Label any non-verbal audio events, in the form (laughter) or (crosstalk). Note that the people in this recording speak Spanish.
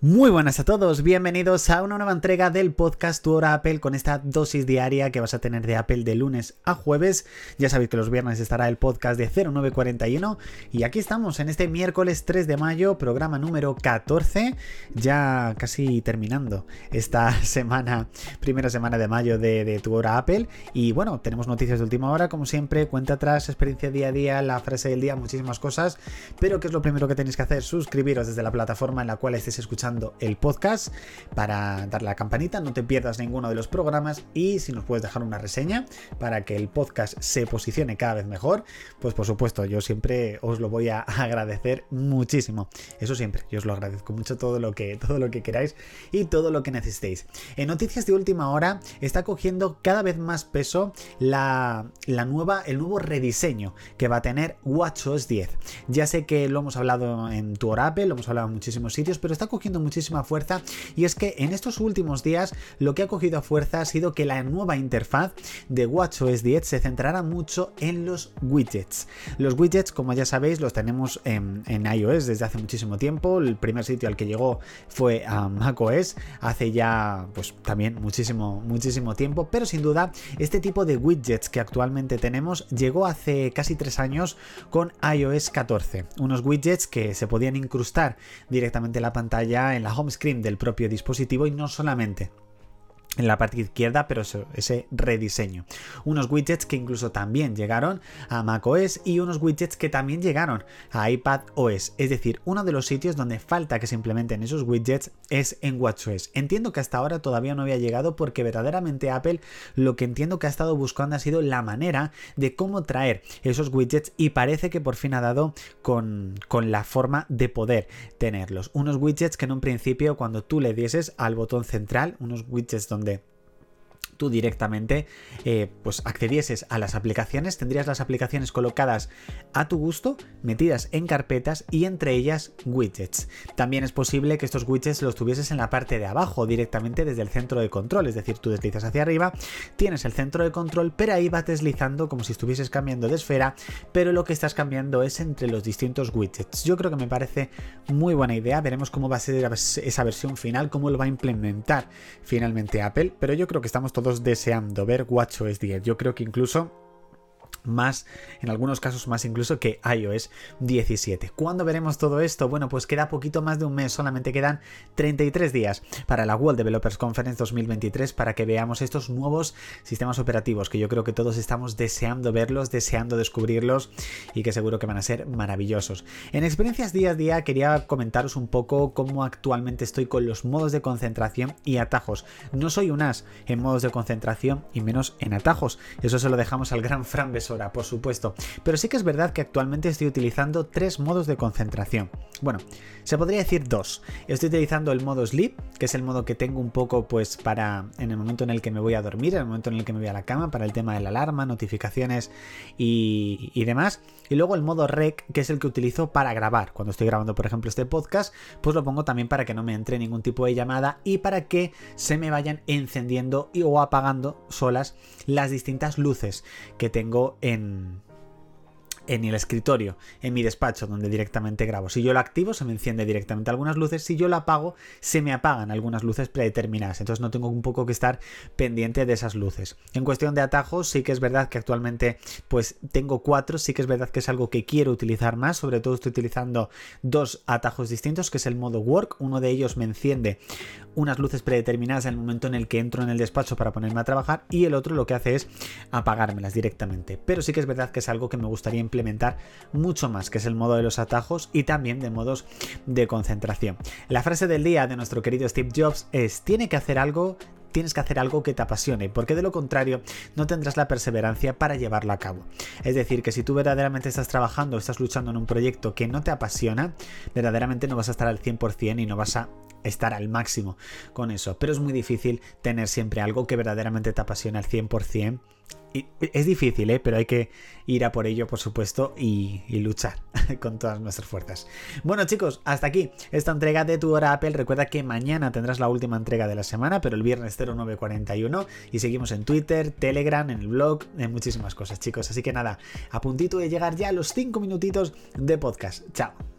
Muy buenas a todos, bienvenidos a una nueva entrega del podcast Tu Hora Apple con esta dosis diaria que vas a tener de Apple de lunes a jueves. Ya sabéis que los viernes estará el podcast de 0941 y aquí estamos en este miércoles 3 de mayo, programa número 14, ya casi terminando esta (laughs) semana, primera semana de mayo de, Tu Hora Apple. Y bueno, tenemos noticias de última hora, como siempre, cuenta atrás, experiencia día a día, la frase del día, muchísimas cosas. Pero ¿qué es lo primero que tenéis que hacer? Suscribiros desde la plataforma en la cual estéis escuchando el podcast para darle a la campanita, no te pierdas ninguno de los programas y si nos puedes dejar una reseña para que el podcast se posicione cada vez mejor, pues por supuesto yo siempre os lo voy a (laughs) agradecer muchísimo. Eso siempre, yo os lo agradezco mucho todo lo que, todo lo que queráis y todo lo que necesitéis. En noticias de última hora está cogiendo cada vez más peso la, la nueva, el nuevo rediseño que va a tener WatchOS 10. Ya sé que lo hemos hablado en tu Apple, lo hemos hablado en muchísimos sitios, pero está cogiendo muchísima fuerza y es que en estos últimos días lo que ha cogido fuerza ha sido que la nueva interfaz de WatchOS 10 se centrará mucho en los widgets. Los widgets, como ya sabéis, los tenemos en, iOS desde hace muchísimo tiempo. El primer sitio al que llegó fue a macOS hace ya pues también muchísimo muchísimo tiempo, pero sin duda este tipo de widgets que actualmente tenemos llegó hace casi tres años con iOS 14. Unos widgets que se podían incrustar directamente en la pantalla en la home screen del propio dispositivo y no solamente en la parte izquierda, pero ese rediseño. Unos widgets que incluso también llegaron a macOS y unos widgets que también llegaron a iPadOS. Es decir, uno de los sitios donde falta que se implementen esos widgets es en WatchOS. Entiendo que hasta ahora todavía no había llegado porque verdaderamente Apple lo que entiendo que ha estado buscando ha sido la manera de cómo traer esos widgets y parece que por fin ha dado con, con la forma de poder tenerlos. Unos widgets que en un principio cuando tú le dieses al botón central, unos widgets donde donde tú directamente eh, pues accedieses a las aplicaciones, tendrías las aplicaciones colocadas a tu gusto, metidas en carpetas y entre ellas widgets. También es posible que estos widgets los tuvieses en la parte de abajo, directamente desde el centro de control, es decir, tú deslizas hacia arriba, tienes el centro de control, pero ahí vas deslizando como si estuvieses cambiando de esfera, pero lo que estás cambiando es entre los distintos widgets. Yo creo que me parece muy buena idea, veremos cómo va a ser esa versión final, cómo lo va a implementar finalmente Apple, pero yo creo que estamos todos deseando ver WatchOS 10. Yo creo que incluso más, en algunos casos más incluso que iOS 17. ¿Cuándo veremos todo esto? Bueno, pues queda poquito más de un mes, solamente quedan 33 días para la World Developers Conference 2023 para que veamos estos nuevos sistemas operativos que yo creo que todos estamos deseando verlos, deseando descubrirlos y que seguro que van a ser maravillosos. En experiencias día a día quería comentaros un poco cómo actualmente estoy con los modos de concentración y atajos. No soy un as en modos de concentración y menos en atajos. Eso se lo dejamos al gran Fran Por supuesto, pero sí que es verdad que actualmente estoy utilizando tres modos de concentración. Bueno, se podría decir dos. Estoy utilizando el modo sleep, que es el modo que tengo un poco pues para en el momento en el que me voy a dormir, en el momento en el que me voy a la cama, para el tema de la alarma, notificaciones y demás. Y luego el modo rec, que es el que utilizo para grabar. Cuando estoy grabando, por ejemplo, este podcast, pues lo pongo también para que no me entre ningún tipo de llamada y para que se me vayan encendiendo y, o apagando solas las distintas luces que tengo en, en el escritorio, en mi despacho, donde directamente grabo. Si yo lo activo, se me enciende directamente algunas luces. Si yo lo apago, se me apagan algunas luces predeterminadas. Entonces no tengo un poco que estar pendiente de esas luces. En cuestión de atajos, sí que es verdad que actualmente pues tengo cuatro. Sí que es verdad que es algo que quiero utilizar más. Sobre todo estoy utilizando dos atajos distintos, que es el modo work. Uno de ellos me enciende unas luces predeterminadas en el momento en el que entro en el despacho para ponerme a trabajar y el otro lo que hace es apagármelas directamente. Pero sí que es verdad que es algo que me gustaría implementar implementar mucho más, que es el modo de los atajos y también de modos de concentración. La frase del día de nuestro querido Steve Jobs es, tiene que hacer algo tienes que hacer algo que te apasione, porque de lo contrario no tendrás la perseverancia para llevarlo a cabo. Es decir, que si tú verdaderamente estás trabajando, estás luchando en un proyecto que no te apasiona, verdaderamente no vas a estar al 100% y no vas a estar al máximo con eso. Pero es muy difícil tener siempre algo que verdaderamente te apasione al 100% es difícil, ¿eh? pero hay que ir a por ello, por supuesto, y, luchar (laughs) con todas nuestras fuerzas. Bueno, chicos, hasta aquí esta entrega de tu hora Apple. Recuerda que mañana tendrás la última entrega de la semana, pero el viernes 0941. Y seguimos en Twitter, Telegram, en el blog, en muchísimas cosas, chicos. Así que nada, a puntito de llegar ya a los 5 minutitos de podcast. Chao.